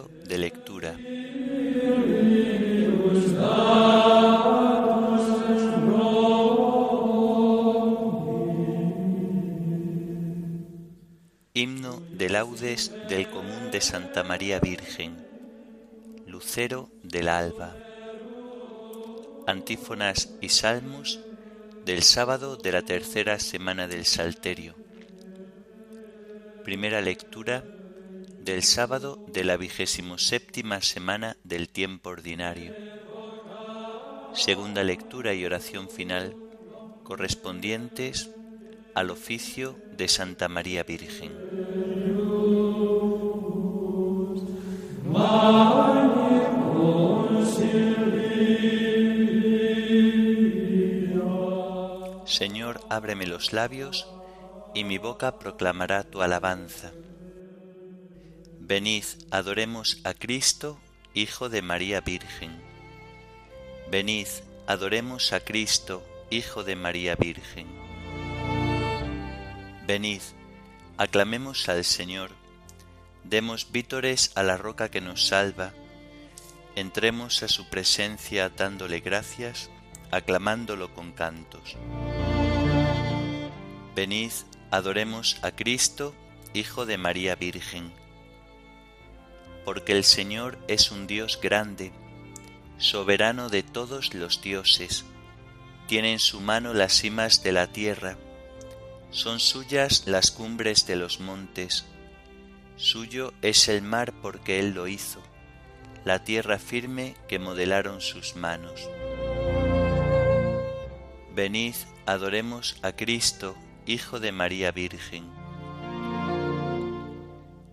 De lectura. Himno de laudes del común de Santa María Virgen. Lucero del alba. Antífonas y salmos del sábado de la tercera semana del Salterio. Primera lectura del sábado de la vigésimo séptima semana del tiempo ordinario. Segunda lectura y oración final correspondientes al oficio de Santa María Virgen. Señor, ábreme los labios, y mi boca proclamará tu alabanza. Venid, adoremos a Cristo, Hijo de María Virgen. Venid, adoremos a Cristo, Hijo de María Virgen. Venid, aclamemos al Señor, demos vítores a la roca que nos salva, entremos a su presencia dándole gracias, aclamándolo con cantos. Venid, adoremos a Cristo, Hijo de María Virgen. Porque el Señor es un Dios grande, soberano de todos los dioses, tiene en su mano las cimas de la tierra, son suyas las cumbres de los montes, suyo es el mar porque Él lo hizo, la tierra firme que modelaron sus manos. Venid, adoremos a Cristo, Hijo de María Virgen.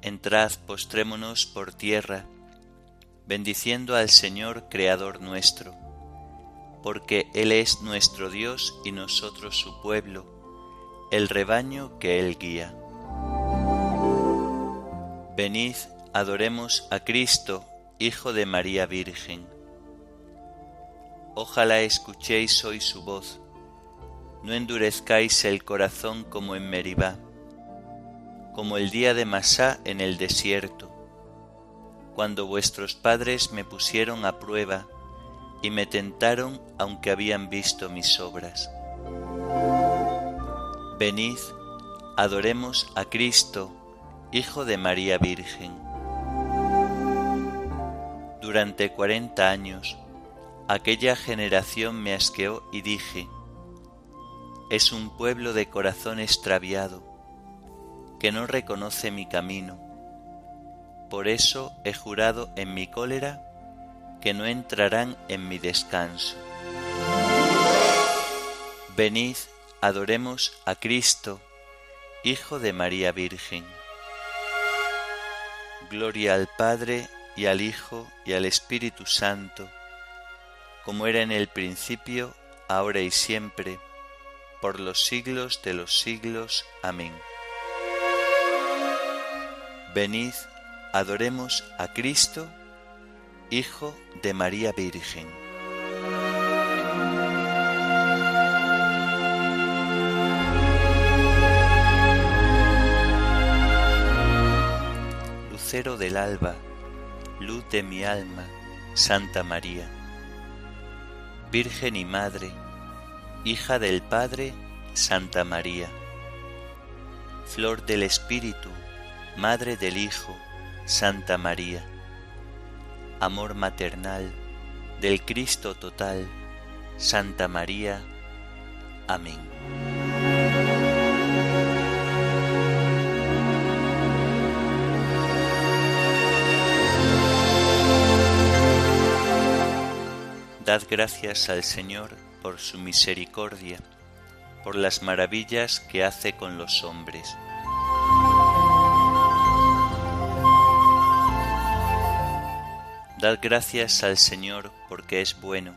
Entrad, postrémonos por tierra, bendiciendo al Señor Creador nuestro, porque Él es nuestro Dios y nosotros su pueblo, el rebaño que Él guía. Venid, adoremos a Cristo, Hijo de María Virgen. Ojalá escuchéis hoy su voz no endurezcáis el corazón como en Meribá, como el día de Masá en el desierto, cuando vuestros padres me pusieron a prueba y me tentaron aunque habían visto mis obras. Venid, adoremos a Cristo, Hijo de María Virgen. Durante cuarenta años, aquella generación me asqueó y dije, es un pueblo de corazón extraviado, que no reconoce mi camino. Por eso he jurado en mi cólera que no entrarán en mi descanso. Venid, adoremos a Cristo, Hijo de María Virgen. Gloria al Padre y al Hijo y al Espíritu Santo, como era en el principio, ahora y siempre, por los siglos de los siglos. Amén. Venid, adoremos a Cristo, Hijo de María Virgen. Lucero del alba, luz de mi alma, Santa María, Virgen y Madre, hija del Padre, Santa María, flor del Espíritu, madre del Hijo, Santa María, amor maternal del Cristo total, Santa María. Amén. Dad gracias al Señor por su misericordia, por las maravillas que hace con los hombres. Dad gracias al Señor porque es bueno,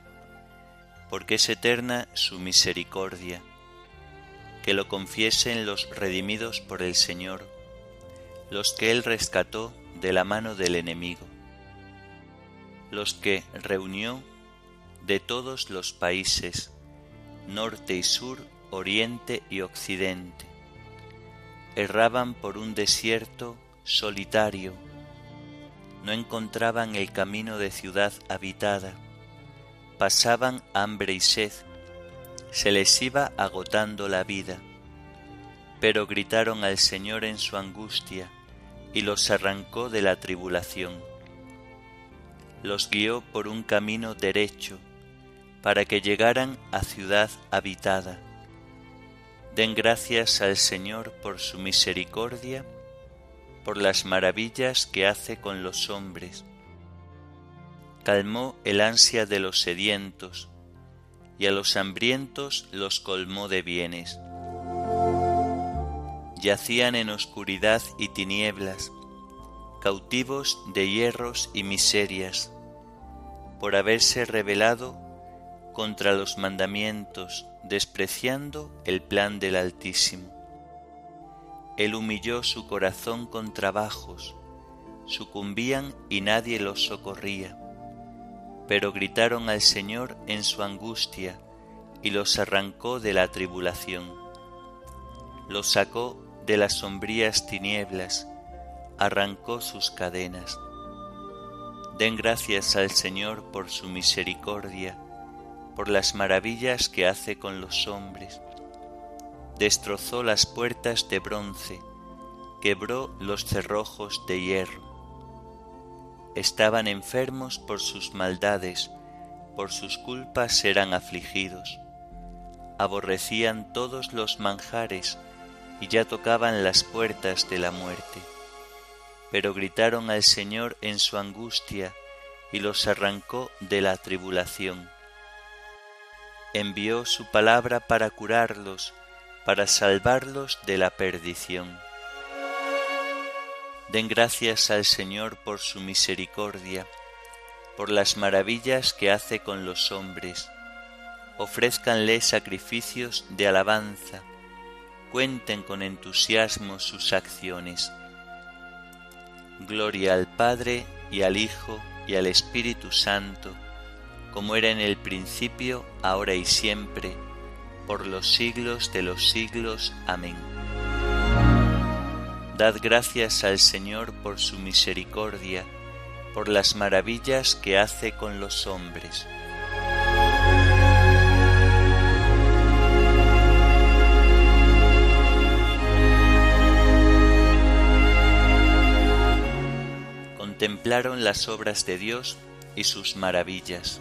porque es eterna su misericordia. Que lo confiesen los redimidos por el Señor, los que Él rescató de la mano del enemigo, los que reunió de todos los países, norte y sur, oriente y occidente. Erraban por un desierto solitario, no encontraban el camino de ciudad habitada, pasaban hambre y sed, se les iba agotando la vida, pero gritaron al Señor en su angustia y los arrancó de la tribulación. Los guió por un camino derecho para que llegaran a ciudad habitada. Den gracias al Señor por su misericordia, por las maravillas que hace con los hombres. Calmó el ansia de los sedientos, y a los hambrientos los colmó de bienes. Yacían en oscuridad y tinieblas, cautivos de hierros y miserias, por haberse rebelado contra los mandamientos, despreciando el plan del Altísimo. Él humilló su corazón con trabajos, sucumbían y nadie los socorría, pero gritaron al Señor en su angustia y los arrancó de la tribulación. Los sacó de las sombrías tinieblas, arrancó sus cadenas. Den gracias al Señor por su misericordia, por las maravillas que hace con los hombres. Destrozó las puertas de bronce, quebró los cerrojos de hierro. Estaban enfermos por sus maldades, por sus culpas eran afligidos. Aborrecían todos los manjares y ya tocaban las puertas de la muerte. Pero gritaron al Señor en su angustia y los arrancó de la tribulación envió su palabra para curarlos, para salvarlos de la perdición. Den gracias al Señor por su misericordia, por las maravillas que hace con los hombres. Ofrézcanle sacrificios de alabanza, cuenten con entusiasmo sus acciones. Gloria al Padre y al Hijo y al Espíritu Santo, como era en el principio, ahora y siempre, por los siglos de los siglos. Amén. Dad gracias al Señor por su misericordia, por las maravillas que hace con los hombres. Contemplaron las obras de Dios y sus maravillas.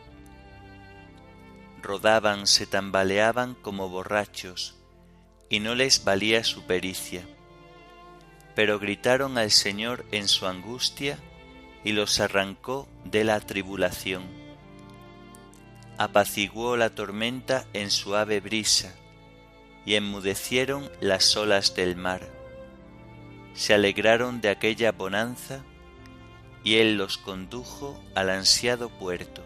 rodaban, se tambaleaban como borrachos, y no les valía su pericia. Pero gritaron al Señor en su angustia, y los arrancó de la tribulación. Apaciguó la tormenta en suave brisa, y enmudecieron las olas del mar. Se alegraron de aquella bonanza, y Él los condujo al ansiado puerto.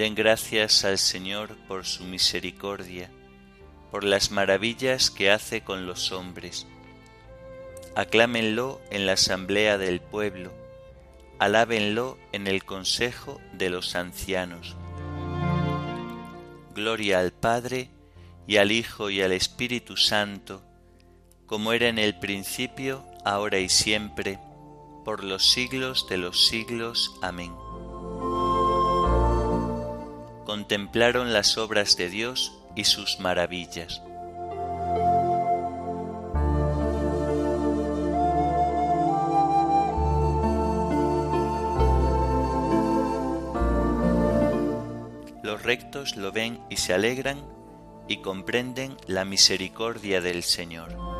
Den gracias al Señor por su misericordia, por las maravillas que hace con los hombres. Aclámenlo en la asamblea del pueblo, alábenlo en el consejo de los ancianos. Gloria al Padre, y al Hijo, y al Espíritu Santo, como era en el principio, ahora y siempre, por los siglos de los siglos. Amén contemplaron las obras de Dios y sus maravillas. Los rectos lo ven y se alegran y comprenden la misericordia del Señor.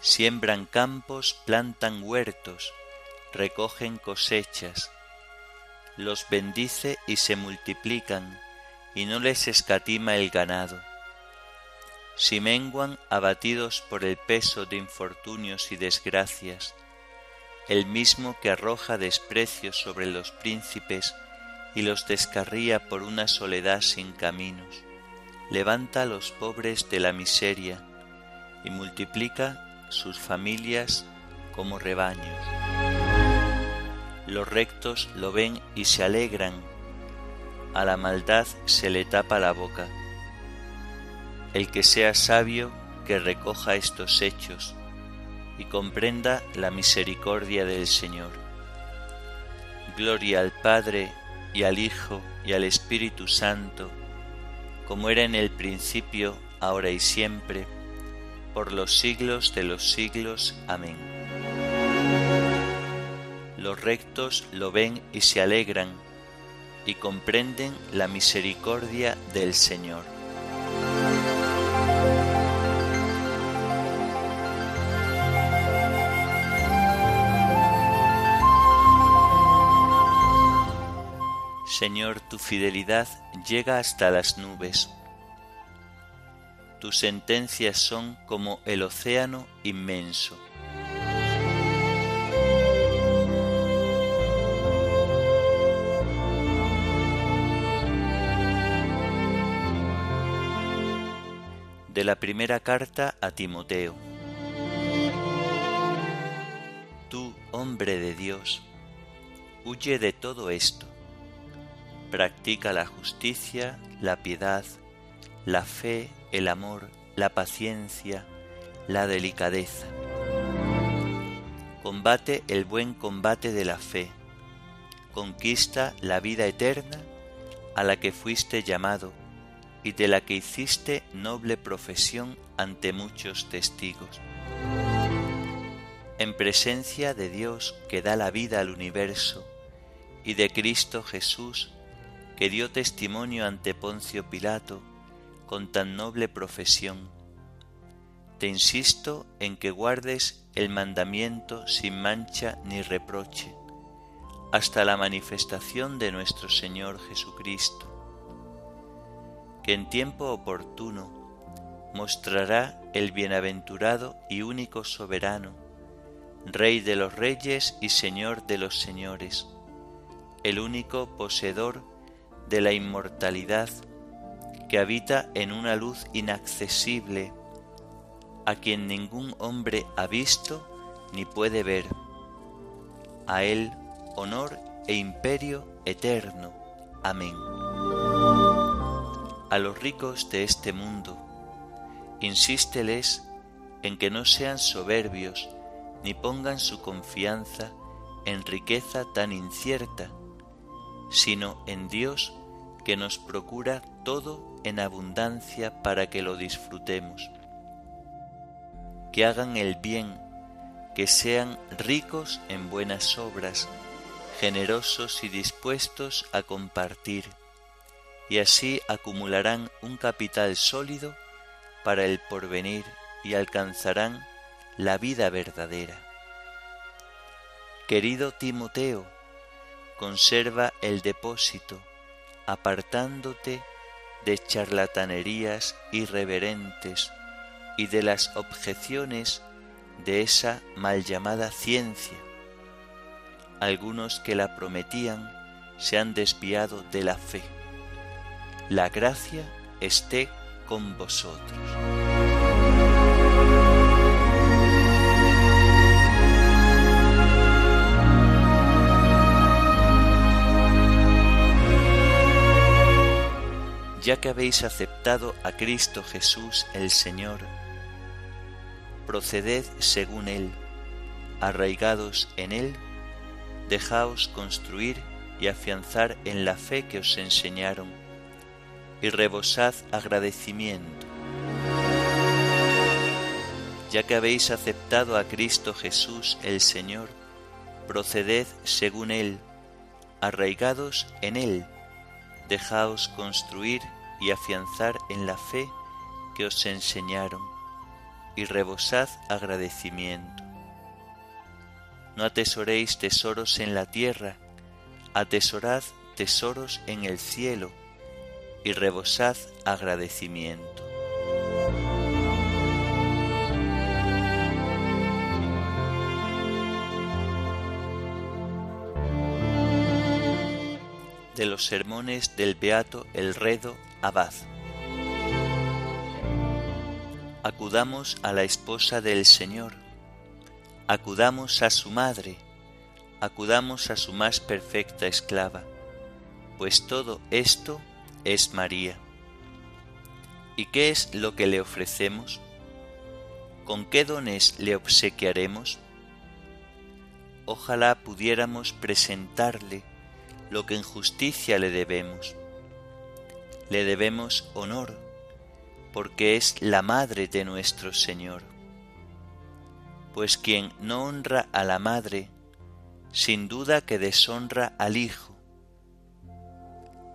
Siembran campos, plantan huertos, recogen cosechas, los bendice y se multiplican, y no les escatima el ganado. Si menguan abatidos por el peso de infortunios y desgracias, el mismo que arroja desprecio sobre los príncipes y los descarría por una soledad sin caminos, levanta a los pobres de la miseria y multiplica sus familias como rebaños. Los rectos lo ven y se alegran, a la maldad se le tapa la boca. El que sea sabio, que recoja estos hechos y comprenda la misericordia del Señor. Gloria al Padre y al Hijo y al Espíritu Santo, como era en el principio, ahora y siempre, por los siglos de los siglos. Amén. Los rectos lo ven y se alegran, y comprenden la misericordia del Señor. Señor, tu fidelidad llega hasta las nubes tus sentencias son como el océano inmenso. De la primera carta a Timoteo. Tú, hombre de Dios, huye de todo esto. Practica la justicia, la piedad, la fe, el amor, la paciencia, la delicadeza. Combate el buen combate de la fe. Conquista la vida eterna a la que fuiste llamado y de la que hiciste noble profesión ante muchos testigos. En presencia de Dios que da la vida al universo y de Cristo Jesús que dio testimonio ante Poncio Pilato con tan noble profesión. Te insisto en que guardes el mandamiento sin mancha ni reproche, hasta la manifestación de nuestro Señor Jesucristo, que en tiempo oportuno mostrará el bienaventurado y único soberano, Rey de los reyes y Señor de los señores, el único poseedor de la inmortalidad que habita en una luz inaccesible, a quien ningún hombre ha visto ni puede ver. A él honor e imperio eterno. Amén. A los ricos de este mundo, insísteles en que no sean soberbios ni pongan su confianza en riqueza tan incierta, sino en Dios que nos procura todo en abundancia para que lo disfrutemos. Que hagan el bien, que sean ricos en buenas obras, generosos y dispuestos a compartir, y así acumularán un capital sólido para el porvenir y alcanzarán la vida verdadera. Querido Timoteo, conserva el depósito, apartándote de charlatanerías irreverentes y de las objeciones de esa mal llamada ciencia. Algunos que la prometían se han desviado de la fe. La gracia esté con vosotros. Ya que habéis aceptado a Cristo Jesús el Señor, proceded según Él, arraigados en Él, dejaos construir y afianzar en la fe que os enseñaron, y rebosad agradecimiento. Ya que habéis aceptado a Cristo Jesús el Señor, proceded según Él, arraigados en Él, dejaos construir y afianzar en la fe que os enseñaron, y rebosad agradecimiento. No atesoréis tesoros en la tierra, atesorad tesoros en el cielo, y rebosad agradecimiento. de los sermones del Beato El Redo Abad. Acudamos a la esposa del Señor, acudamos a su madre, acudamos a su más perfecta esclava, pues todo esto es María. ¿Y qué es lo que le ofrecemos? ¿Con qué dones le obsequiaremos? Ojalá pudiéramos presentarle lo que en justicia le debemos. Le debemos honor, porque es la madre de nuestro Señor. Pues quien no honra a la madre, sin duda que deshonra al Hijo.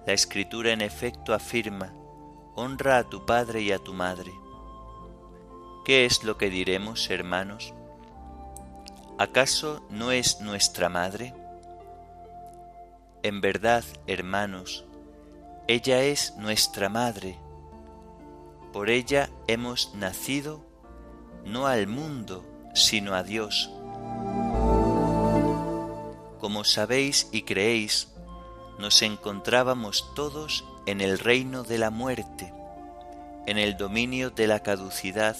La Escritura en efecto afirma, honra a tu Padre y a tu Madre. ¿Qué es lo que diremos, hermanos? ¿Acaso no es nuestra Madre? En verdad, hermanos, ella es nuestra madre. Por ella hemos nacido no al mundo, sino a Dios. Como sabéis y creéis, nos encontrábamos todos en el reino de la muerte, en el dominio de la caducidad,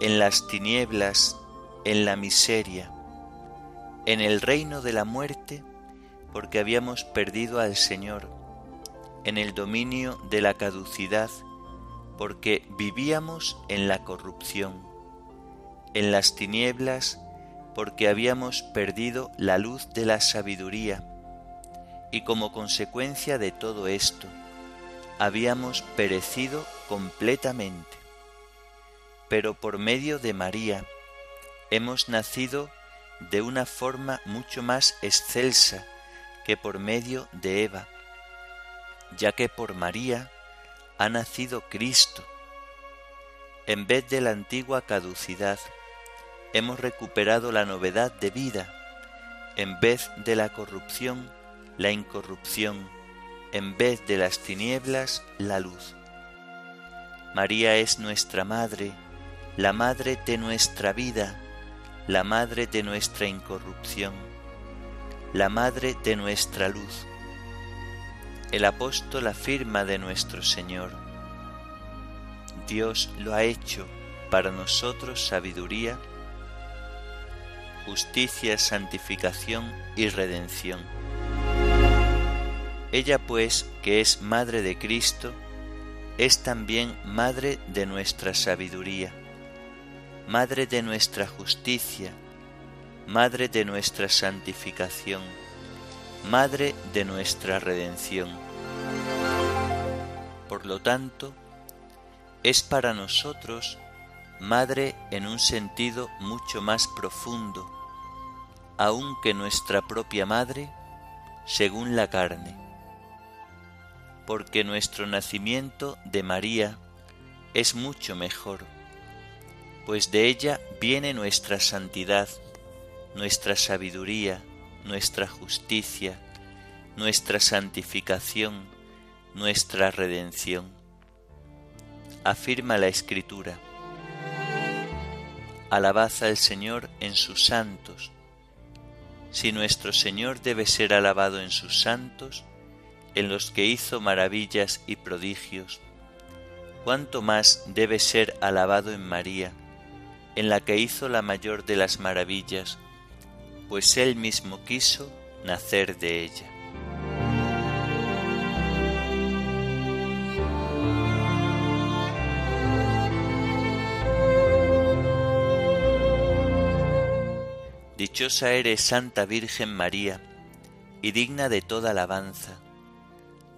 en las tinieblas, en la miseria, en el reino de la muerte, porque habíamos perdido al Señor, en el dominio de la caducidad, porque vivíamos en la corrupción, en las tinieblas, porque habíamos perdido la luz de la sabiduría, y como consecuencia de todo esto, habíamos perecido completamente. Pero por medio de María hemos nacido de una forma mucho más excelsa que por medio de Eva, ya que por María ha nacido Cristo. En vez de la antigua caducidad, hemos recuperado la novedad de vida, en vez de la corrupción, la incorrupción, en vez de las tinieblas, la luz. María es nuestra Madre, la Madre de nuestra vida, la Madre de nuestra incorrupción la Madre de nuestra luz. El apóstol afirma de nuestro Señor, Dios lo ha hecho para nosotros sabiduría, justicia, santificación y redención. Ella pues, que es Madre de Cristo, es también Madre de nuestra sabiduría, Madre de nuestra justicia, Madre de nuestra santificación, Madre de nuestra redención. Por lo tanto, es para nosotros Madre en un sentido mucho más profundo, aun que nuestra propia Madre, según la carne, porque nuestro nacimiento de María es mucho mejor, pues de ella viene nuestra santidad, nuestra sabiduría, nuestra justicia, nuestra santificación, nuestra redención. Afirma la Escritura. Alabad al Señor en sus santos. Si nuestro Señor debe ser alabado en sus santos, en los que hizo maravillas y prodigios, cuánto más debe ser alabado en María, en la que hizo la mayor de las maravillas, pues Él mismo quiso nacer de ella. Dichosa eres, Santa Virgen María, y digna de toda alabanza.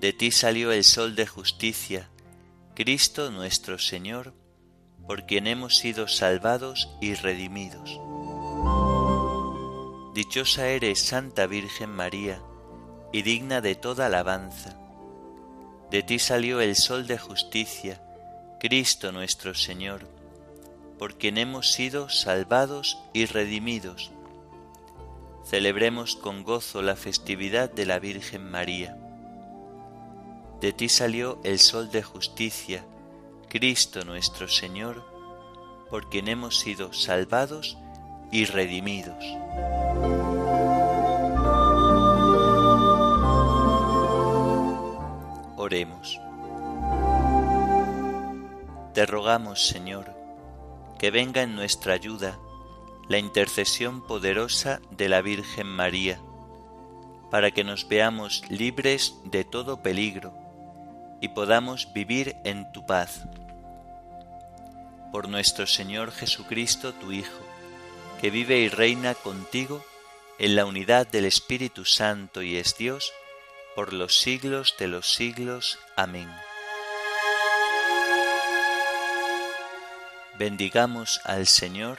De ti salió el sol de justicia, Cristo nuestro Señor, por quien hemos sido salvados y redimidos. Dichosa eres, Santa Virgen María, y digna de toda alabanza. De ti salió el Sol de justicia, Cristo nuestro Señor, por quien hemos sido salvados y redimidos. Celebremos con gozo la festividad de la Virgen María. De ti salió el Sol de justicia, Cristo nuestro Señor, por quien hemos sido salvados y redimidos. Oremos. Te rogamos, Señor, que venga en nuestra ayuda la intercesión poderosa de la Virgen María, para que nos veamos libres de todo peligro y podamos vivir en tu paz por nuestro Señor Jesucristo, tu Hijo, que vive y reina contigo en la unidad del Espíritu Santo y es Dios, por los siglos de los siglos. Amén. Bendigamos al Señor,